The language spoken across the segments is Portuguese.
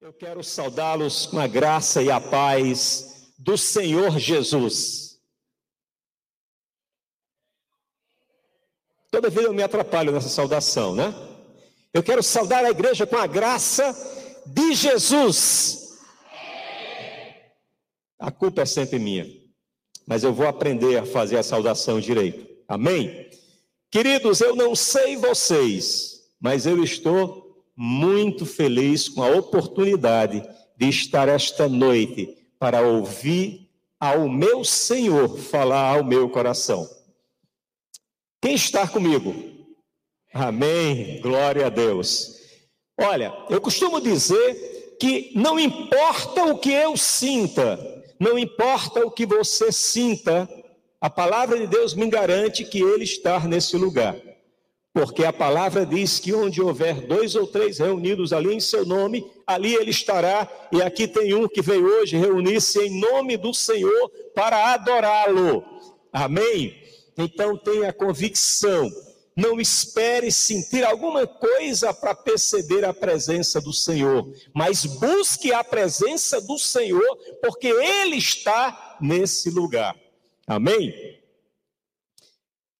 Eu quero saudá-los com a graça e a paz do Senhor Jesus. Toda vez eu me atrapalho nessa saudação, né? Eu quero saudar a igreja com a graça de Jesus. A culpa é sempre minha, mas eu vou aprender a fazer a saudação direito. Amém? Queridos, eu não sei vocês, mas eu estou muito feliz com a oportunidade de estar esta noite para ouvir ao meu Senhor falar ao meu coração. Quem está comigo? Amém. Glória a Deus. Olha, eu costumo dizer que não importa o que eu sinta, não importa o que você sinta, a palavra de Deus me garante que Ele está nesse lugar. Porque a palavra diz que onde houver dois ou três reunidos ali em seu nome, ali ele estará. E aqui tem um que veio hoje reunir-se em nome do Senhor para adorá-lo. Amém? Então tenha convicção. Não espere sentir alguma coisa para perceber a presença do Senhor, mas busque a presença do Senhor, porque Ele está nesse lugar. Amém?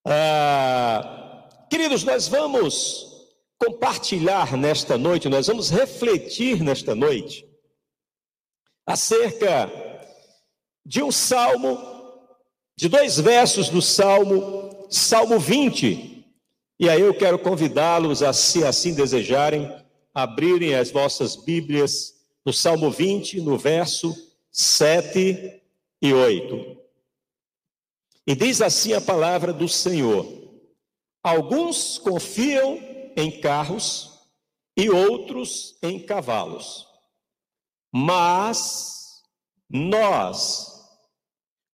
Ah, queridos, nós vamos compartilhar nesta noite, nós vamos refletir nesta noite acerca de um salmo, de dois versos do salmo, Salmo 20. E aí eu quero convidá-los a, se assim desejarem, abrirem as vossas Bíblias no Salmo 20, no verso 7 e 8. E diz assim a palavra do Senhor: Alguns confiam em carros e outros em cavalos, mas nós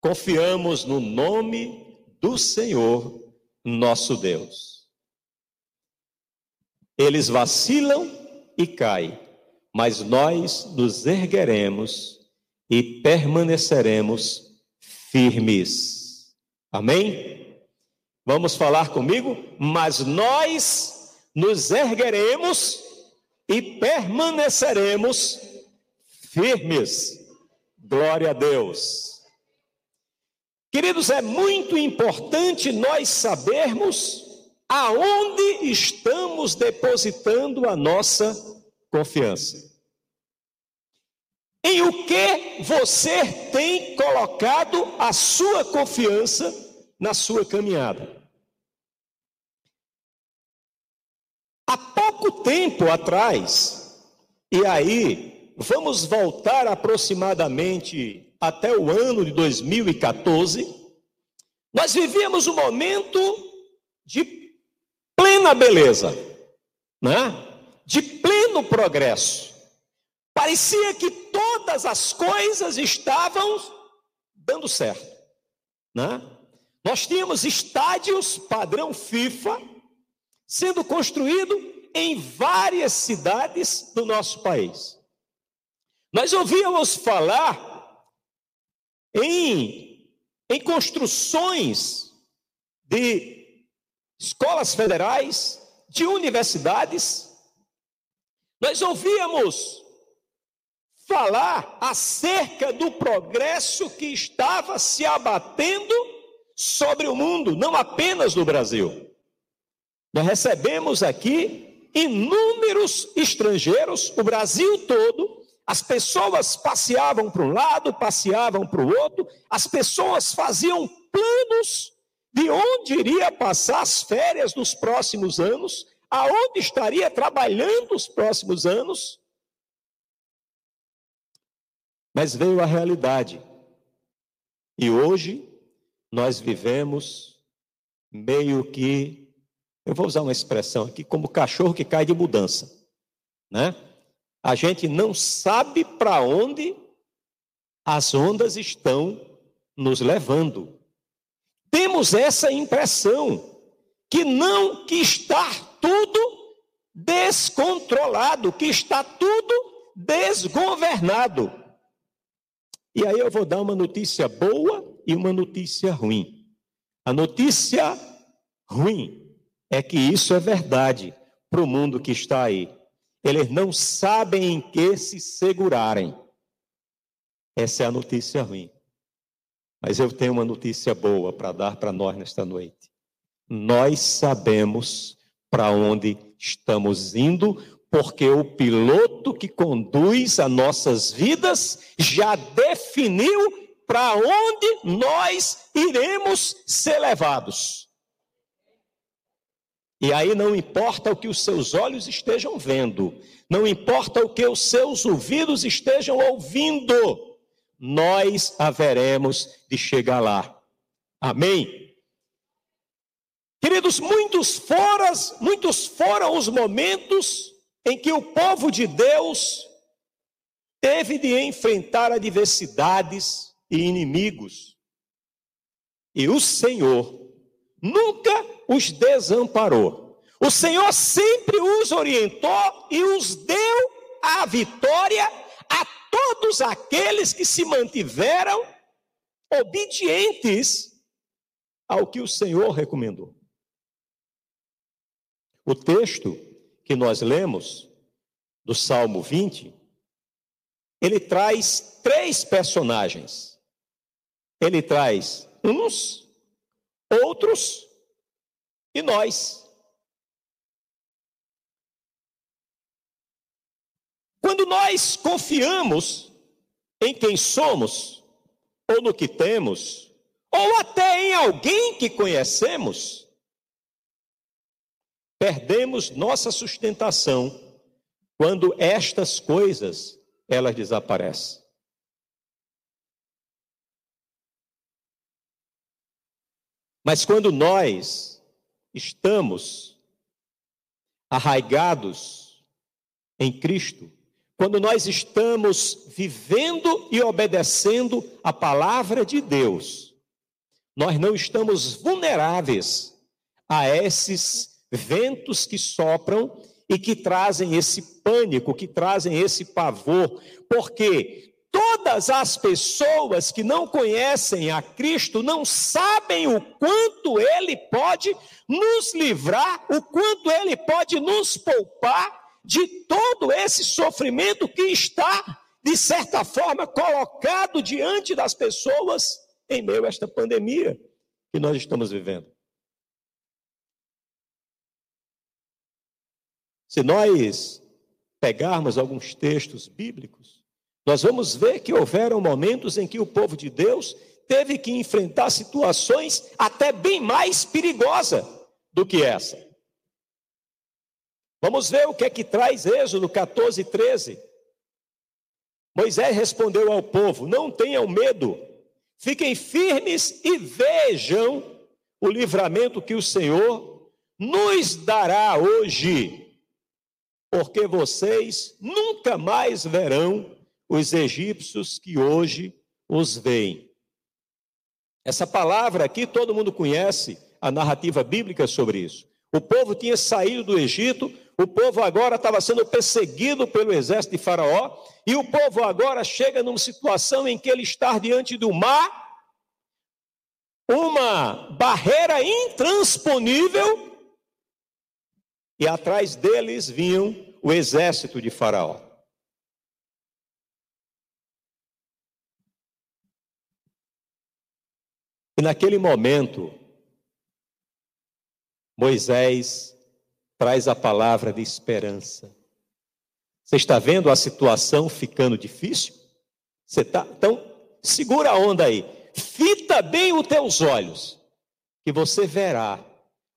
confiamos no nome do Senhor, nosso Deus. Eles vacilam e caem, mas nós nos ergueremos e permaneceremos firmes. Amém? Vamos falar comigo? Mas nós nos ergueremos e permaneceremos firmes. Glória a Deus. Queridos, é muito importante nós sabermos aonde estamos depositando a nossa confiança. Em o que você tem colocado a sua confiança na sua caminhada? Há pouco tempo atrás, e aí vamos voltar aproximadamente até o ano de 2014, nós vivíamos um momento de plena beleza, né? de pleno progresso. Parecia que todas as coisas estavam dando certo. Né? Nós tínhamos estádios padrão FIFA sendo construído em várias cidades do nosso país. Nós ouvíamos falar em, em construções de escolas federais, de universidades. Nós ouvíamos falar acerca do progresso que estava se abatendo sobre o mundo, não apenas no Brasil. Nós recebemos aqui inúmeros estrangeiros, o Brasil todo, as pessoas passeavam para um lado, passeavam para o outro, as pessoas faziam planos de onde iria passar as férias nos próximos anos, aonde estaria trabalhando os próximos anos. Mas veio a realidade. E hoje nós vivemos meio que, eu vou usar uma expressão aqui, como cachorro que cai de mudança, né? A gente não sabe para onde as ondas estão nos levando. Temos essa impressão que não que está tudo descontrolado, que está tudo desgovernado. E aí eu vou dar uma notícia boa e uma notícia ruim. A notícia ruim é que isso é verdade para o mundo que está aí. eles não sabem em que se segurarem. Essa é a notícia ruim. Mas eu tenho uma notícia boa para dar para nós nesta noite. Nós sabemos para onde estamos indo, porque o piloto que conduz as nossas vidas já definiu para onde nós iremos ser levados. E aí não importa o que os seus olhos estejam vendo, não importa o que os seus ouvidos estejam ouvindo, nós haveremos de chegar lá. Amém? Queridos, muitos foram, muitos foram os momentos em que o povo de Deus teve de enfrentar adversidades e inimigos. E o Senhor nunca os desamparou. O Senhor sempre os orientou e os deu a vitória a todos aqueles que se mantiveram obedientes ao que o Senhor recomendou. O texto que nós lemos, do Salmo 20, ele traz três personagens. Ele traz uns, outros e nós. Quando nós confiamos em quem somos, ou no que temos, ou até em alguém que conhecemos, perdemos nossa sustentação quando estas coisas elas desaparecem. Mas quando nós estamos arraigados em Cristo, quando nós estamos vivendo e obedecendo a palavra de Deus, nós não estamos vulneráveis a esses ventos que sopram e que trazem esse pânico, que trazem esse pavor, porque Todas as pessoas que não conhecem a Cristo não sabem o quanto Ele pode nos livrar, o quanto Ele pode nos poupar de todo esse sofrimento que está, de certa forma, colocado diante das pessoas em meio a esta pandemia que nós estamos vivendo. Se nós pegarmos alguns textos bíblicos, nós vamos ver que houveram momentos em que o povo de Deus teve que enfrentar situações até bem mais perigosas do que essa. Vamos ver o que é que traz Êxodo 14, 13. Moisés respondeu ao povo: Não tenham medo, fiquem firmes e vejam o livramento que o Senhor nos dará hoje, porque vocês nunca mais verão os egípcios que hoje os veem. Essa palavra aqui todo mundo conhece a narrativa bíblica sobre isso. O povo tinha saído do Egito, o povo agora estava sendo perseguido pelo exército de Faraó, e o povo agora chega numa situação em que ele está diante do mar, uma barreira intransponível, e atrás deles vinham o exército de Faraó. E naquele momento, Moisés traz a palavra de esperança. Você está vendo a situação ficando difícil? Você tá? Então, segura a onda aí. Fita bem os teus olhos, que você verá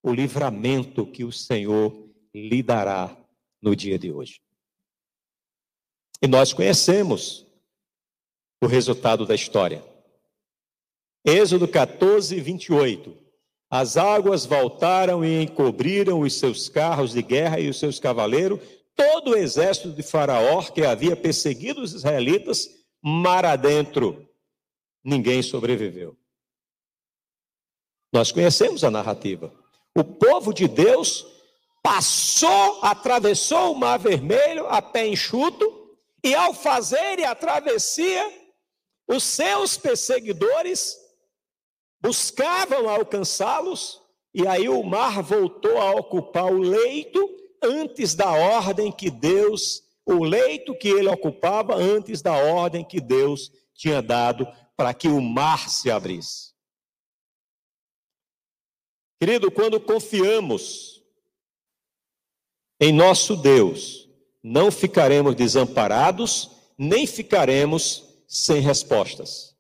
o livramento que o Senhor lhe dará no dia de hoje. E nós conhecemos o resultado da história. Êxodo 14, 28. As águas voltaram e encobriram os seus carros de guerra e os seus cavaleiros, todo o exército de Faraó que havia perseguido os israelitas, mar adentro. Ninguém sobreviveu. Nós conhecemos a narrativa. O povo de Deus passou, atravessou o Mar Vermelho a pé enxuto, e ao fazer a travessia, os seus perseguidores buscavam alcançá-los, e aí o mar voltou a ocupar o leito antes da ordem que Deus, o leito que ele ocupava antes da ordem que Deus tinha dado para que o mar se abrisse. Querido, quando confiamos em nosso Deus, não ficaremos desamparados, nem ficaremos sem respostas.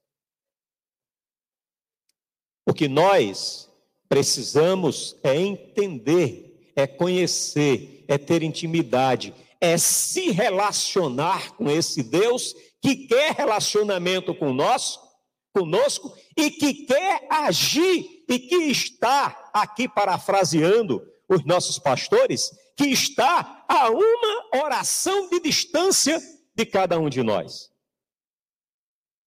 O que nós precisamos é entender, é conhecer, é ter intimidade, é se relacionar com esse Deus que quer relacionamento com nós, conosco e que quer agir e que está aqui parafraseando os nossos pastores, que está a uma oração de distância de cada um de nós.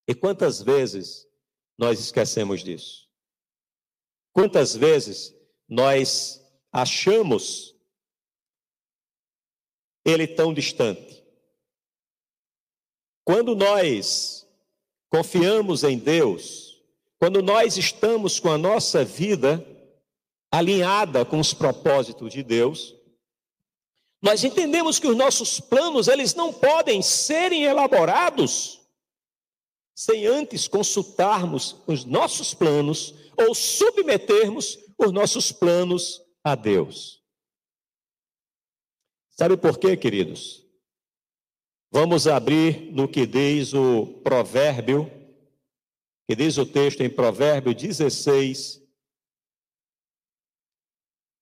E quantas vezes nós esquecemos disso? Quantas vezes nós achamos ele tão distante? Quando nós confiamos em Deus, quando nós estamos com a nossa vida alinhada com os propósitos de Deus, nós entendemos que os nossos planos, eles não podem serem elaborados sem antes consultarmos os nossos planos ou submetermos os nossos planos a Deus. Sabe por quê, queridos? Vamos abrir no que diz o provérbio, que diz o texto em Provérbio 16,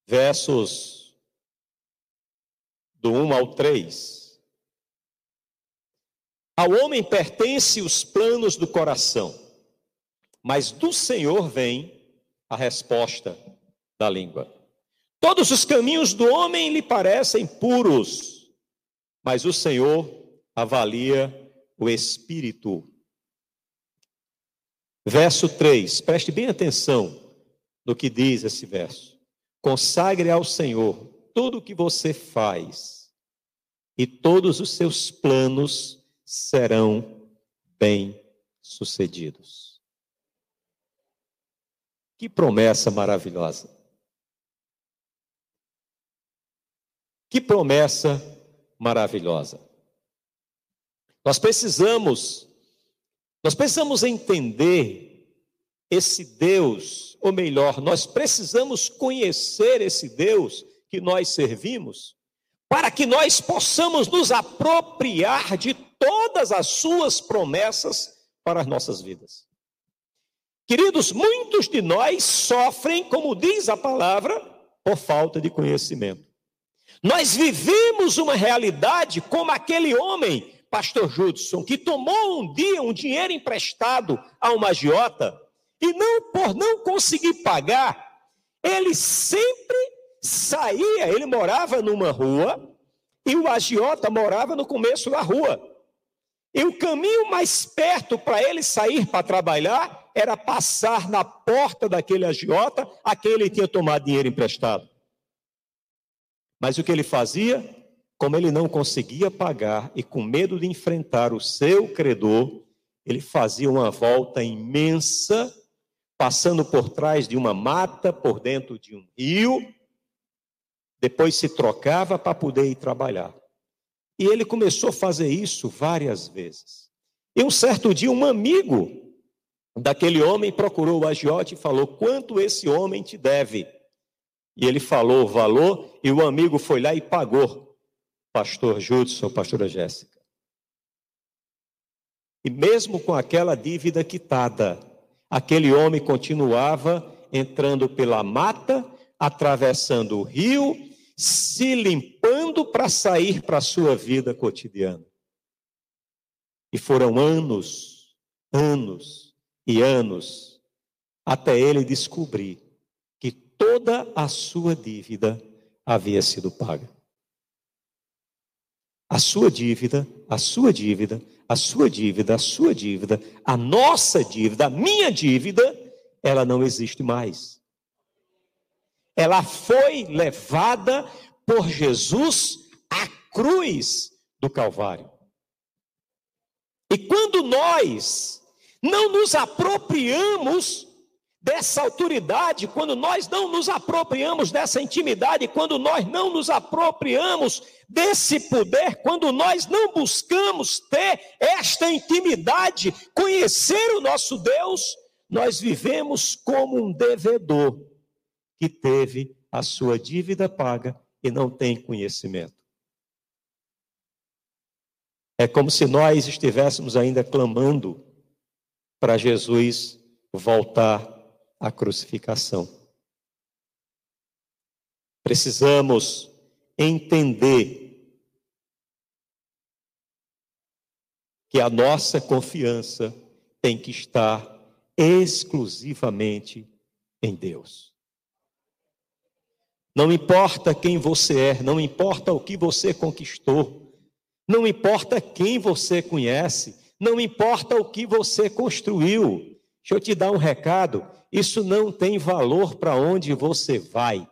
versos do 1 ao 3. Ao homem pertence os planos do coração, mas do Senhor vem a resposta da língua. Todos os caminhos do homem lhe parecem puros, mas o Senhor avalia o espírito. Verso 3, preste bem atenção no que diz esse verso. Consagre ao Senhor tudo o que você faz, e todos os seus planos serão bem-sucedidos. Que promessa maravilhosa! Que promessa maravilhosa! Nós precisamos, nós precisamos entender esse Deus, ou melhor, nós precisamos conhecer esse Deus que nós servimos, para que nós possamos nos apropriar de todas as suas promessas para as nossas vidas. Queridos, muitos de nós sofrem, como diz a palavra, por falta de conhecimento. Nós vivemos uma realidade como aquele homem pastor Judson, que tomou um dia um dinheiro emprestado a uma agiota e não por não conseguir pagar, ele sempre saía, ele morava numa rua e o agiota morava no começo da rua. E o caminho mais perto para ele sair para trabalhar era passar na porta daquele agiota a quem ele tinha tomado dinheiro emprestado. Mas o que ele fazia? Como ele não conseguia pagar e com medo de enfrentar o seu credor, ele fazia uma volta imensa, passando por trás de uma mata, por dentro de um rio, depois se trocava para poder ir trabalhar. E ele começou a fazer isso várias vezes. E um certo dia, um amigo daquele homem procurou o agiote e falou: Quanto esse homem te deve? E ele falou o valor, e o amigo foi lá e pagou pastor Judson, pastora Jéssica. E mesmo com aquela dívida quitada, aquele homem continuava entrando pela mata, atravessando o rio, se limpando para sair para a sua vida cotidiana. E foram anos, anos e anos, até ele descobrir que toda a sua dívida havia sido paga. A sua dívida, a sua dívida, a sua dívida, a sua dívida, a nossa dívida, a minha dívida, ela não existe mais. Ela foi levada por Jesus à cruz do Calvário. E quando nós não nos apropriamos dessa autoridade, quando nós não nos apropriamos dessa intimidade, quando nós não nos apropriamos desse poder, quando nós não buscamos ter esta intimidade, conhecer o nosso Deus, nós vivemos como um devedor que teve a sua dívida paga e não tem conhecimento. É como se nós estivéssemos ainda clamando para Jesus voltar à crucificação. Precisamos entender que a nossa confiança tem que estar exclusivamente em Deus. Não importa quem você é, não importa o que você conquistou, não importa quem você conhece, não importa o que você construiu. Deixa eu te dar um recado: isso não tem valor para onde você vai.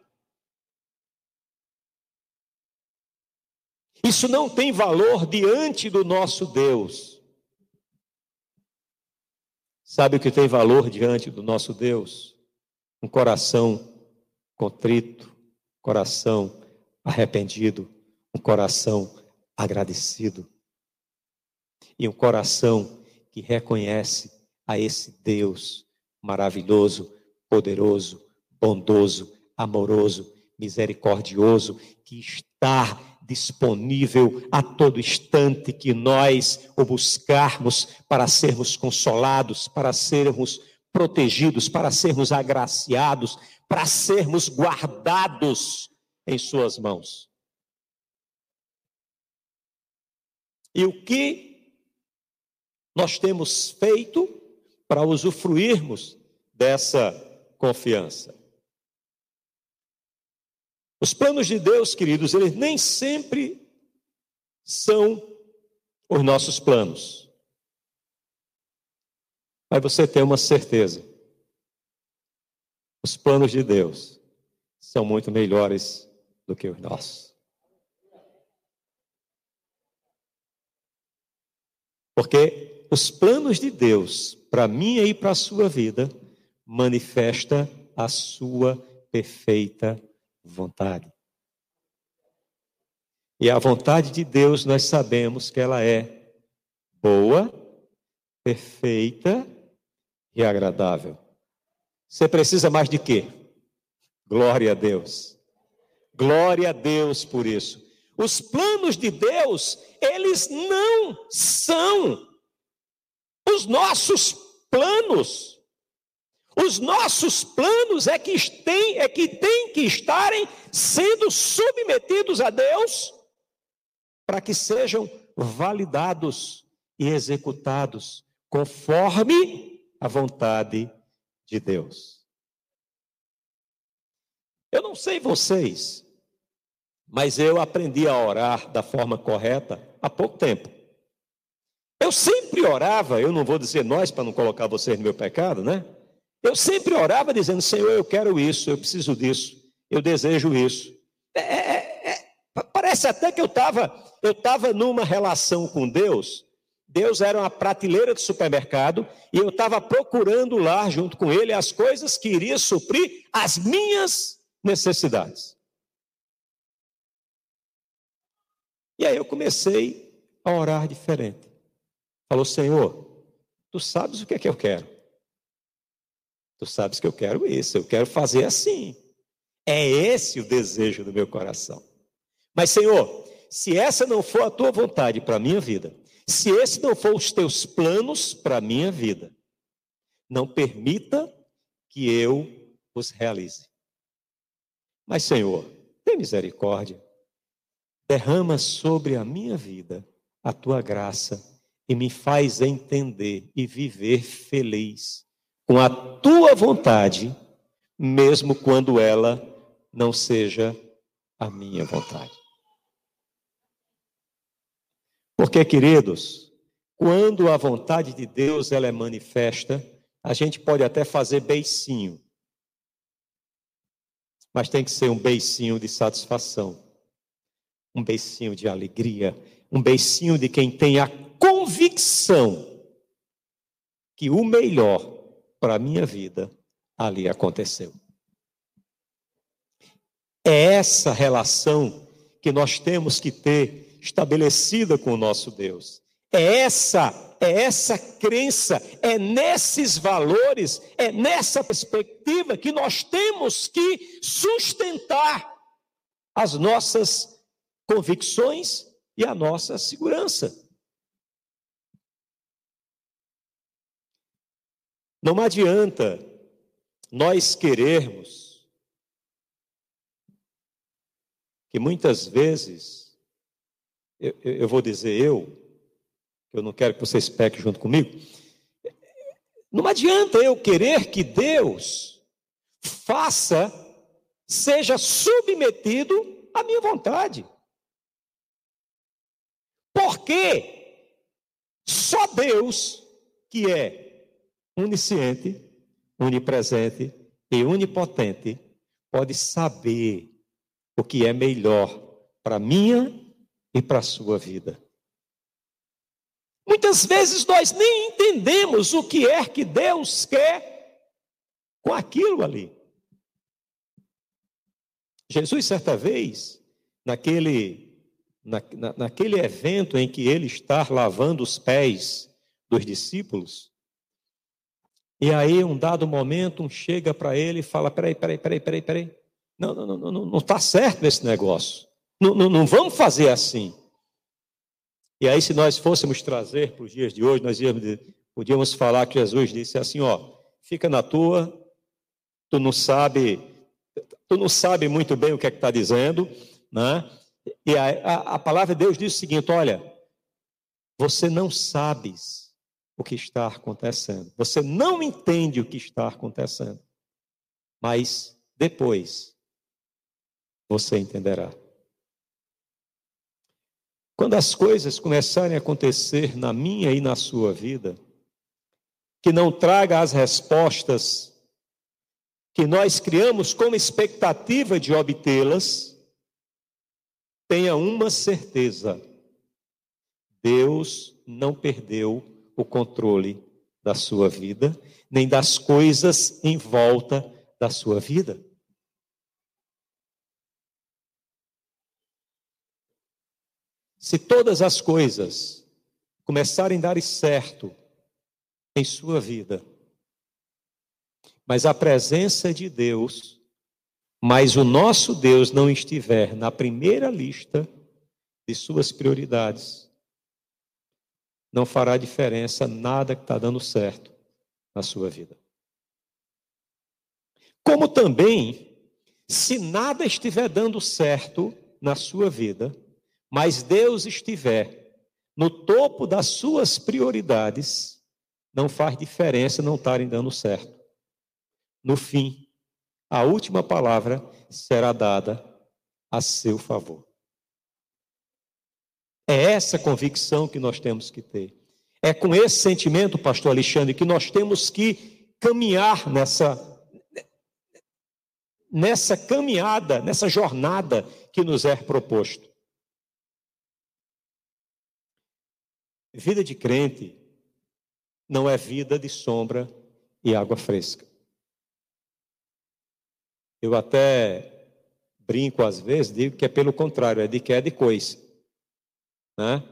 Isso não tem valor diante do nosso Deus. Sabe o que tem valor diante do nosso Deus? Um coração contrito, coração arrependido, um coração agradecido e um coração que reconhece a esse Deus maravilhoso, poderoso, bondoso, amoroso, misericordioso, que está disponível a todo instante que nós o buscarmos para sermos consolados, para sermos protegidos, para sermos agraciados, para sermos guardados em Suas mãos. E o que nós temos feito para usufruirmos dessa confiança? Os planos de Deus, queridos, eles nem sempre são os nossos planos. Mas você tem uma certeza: os planos de Deus são muito melhores do que os nossos. Porque os planos de Deus para mim e para a sua vida manifesta a sua perfeita vontade. E a vontade de Deus nós sabemos que ela é boa, perfeita e agradável. Você precisa mais de quê? Glória a Deus. Glória a Deus por isso. Os planos de Deus, eles não são os nossos planos. Os nossos planos é que têm é que, tem que estarem sendo submetidos a Deus para que sejam validados e executados conforme a vontade de Deus. Eu não sei vocês, mas eu aprendi a orar da forma correta há pouco tempo. Eu sempre orava, eu não vou dizer nós para não colocar vocês no meu pecado, né? Eu sempre orava dizendo: Senhor, eu quero isso, eu preciso disso, eu desejo isso. É, é, é, é parece até que eu estava eu tava numa relação com Deus. Deus era uma prateleira de supermercado e eu estava procurando lá, junto com Ele, as coisas que iria suprir as minhas necessidades. E aí eu comecei a orar diferente. Falou, Senhor, tu sabes o que é que eu quero. Tu sabes que eu quero isso, eu quero fazer assim. É esse o desejo do meu coração. Mas, Senhor, se essa não for a tua vontade para a minha vida, se esse não for os teus planos para a minha vida, não permita que eu os realize. Mas, Senhor, tem misericórdia derrama sobre a minha vida a tua graça e me faz entender e viver feliz com a tua vontade, mesmo quando ela não seja a minha vontade. Porque, queridos, quando a vontade de Deus ela é manifesta, a gente pode até fazer beicinho, mas tem que ser um beicinho de satisfação um beicinho de alegria, um beicinho de quem tem a convicção que o melhor para a minha vida ali aconteceu. É essa relação que nós temos que ter estabelecida com o nosso Deus. É essa, é essa crença, é nesses valores, é nessa perspectiva que nós temos que sustentar as nossas convicções e a nossa segurança. Não adianta nós querermos que muitas vezes, eu, eu vou dizer eu, eu não quero que vocês pequem junto comigo, não adianta eu querer que Deus faça, seja submetido à minha vontade. Porque só Deus, que é onisciente, onipresente e onipotente, pode saber o que é melhor para minha e para a sua vida. Muitas vezes nós nem entendemos o que é que Deus quer com aquilo ali. Jesus, certa vez, naquele, na, na, naquele evento em que ele está lavando os pés dos discípulos, e aí, um dado momento, um chega para ele e fala: peraí, peraí, peraí, peraí, peraí. Não, não, não, não, não está certo esse negócio. Não, não, não vamos fazer assim. E aí, se nós fôssemos trazer para os dias de hoje, nós íamos, podíamos falar que Jesus disse assim: ó, fica na tua, tu não sabe, tu não sabe muito bem o que é que está dizendo, né? E a, a, a palavra de Deus diz o seguinte: olha, você não sabes o que está acontecendo, você não entende o que está acontecendo, mas depois você entenderá. Quando as coisas começarem a acontecer na minha e na sua vida, que não traga as respostas que nós criamos como expectativa de obtê-las, tenha uma certeza: Deus não perdeu o controle da sua vida, nem das coisas em volta da sua vida. Se todas as coisas começarem a dar certo em sua vida, mas a presença de Deus, mas o nosso Deus não estiver na primeira lista de suas prioridades, não fará diferença nada que está dando certo na sua vida. Como também, se nada estiver dando certo na sua vida, mas Deus estiver no topo das suas prioridades, não faz diferença não estarem dando certo. No fim, a última palavra será dada a seu favor. É essa convicção que nós temos que ter. É com esse sentimento, pastor Alexandre, que nós temos que caminhar nessa nessa caminhada, nessa jornada que nos é proposto. Vida de crente não é vida de sombra e água fresca. Eu até brinco às vezes, digo que é pelo contrário, é de que é de coisa. Né?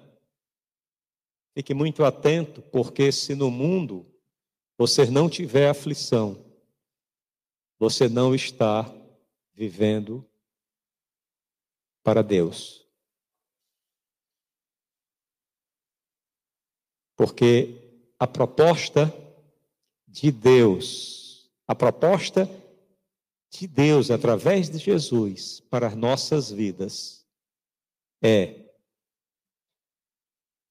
Fique muito atento, porque se no mundo você não tiver aflição, você não está vivendo para Deus. Porque a proposta de Deus, a proposta de Deus através de Jesus para as nossas vidas é: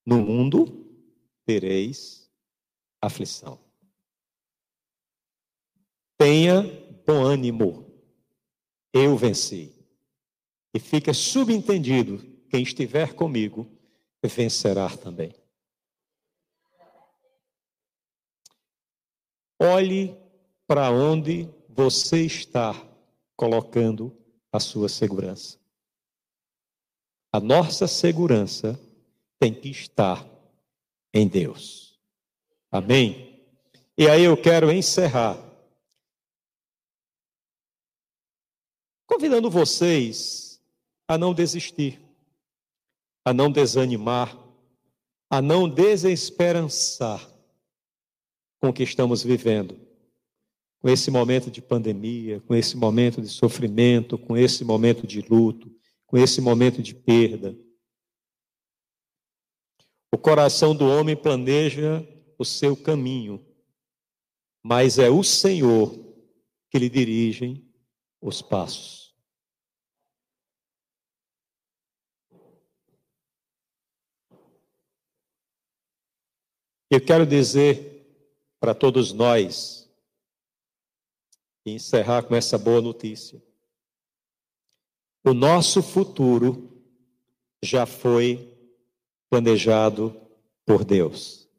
no mundo tereis aflição. Tenha bom ânimo, eu venci. E fica subentendido: quem estiver comigo vencerá também. Olhe para onde você está colocando a sua segurança. A nossa segurança tem que estar em Deus. Amém? E aí eu quero encerrar convidando vocês a não desistir, a não desanimar, a não desesperançar com o que estamos vivendo, com esse momento de pandemia, com esse momento de sofrimento, com esse momento de luto, com esse momento de perda. O coração do homem planeja o seu caminho, mas é o Senhor que lhe dirige os passos. Eu quero dizer para todos nós, e encerrar com essa boa notícia. O nosso futuro já foi planejado por Deus.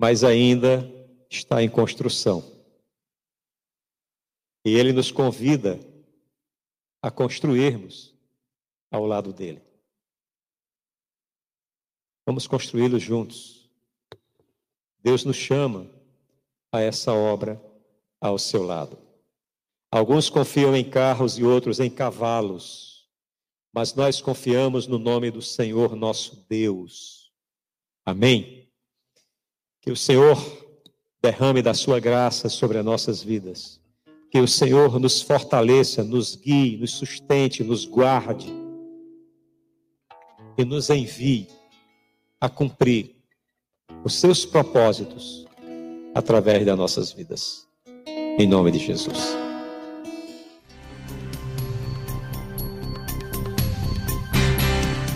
Mas ainda está em construção. E Ele nos convida a construirmos ao lado dele. Vamos construí-lo juntos. Deus nos chama a essa obra ao seu lado. Alguns confiam em carros e outros em cavalos, mas nós confiamos no nome do Senhor nosso Deus. Amém? Que o Senhor derrame da sua graça sobre as nossas vidas. Que o Senhor nos fortaleça, nos guie, nos sustente, nos guarde e nos envie a cumprir os seus propósitos através das nossas vidas. Em nome de Jesus.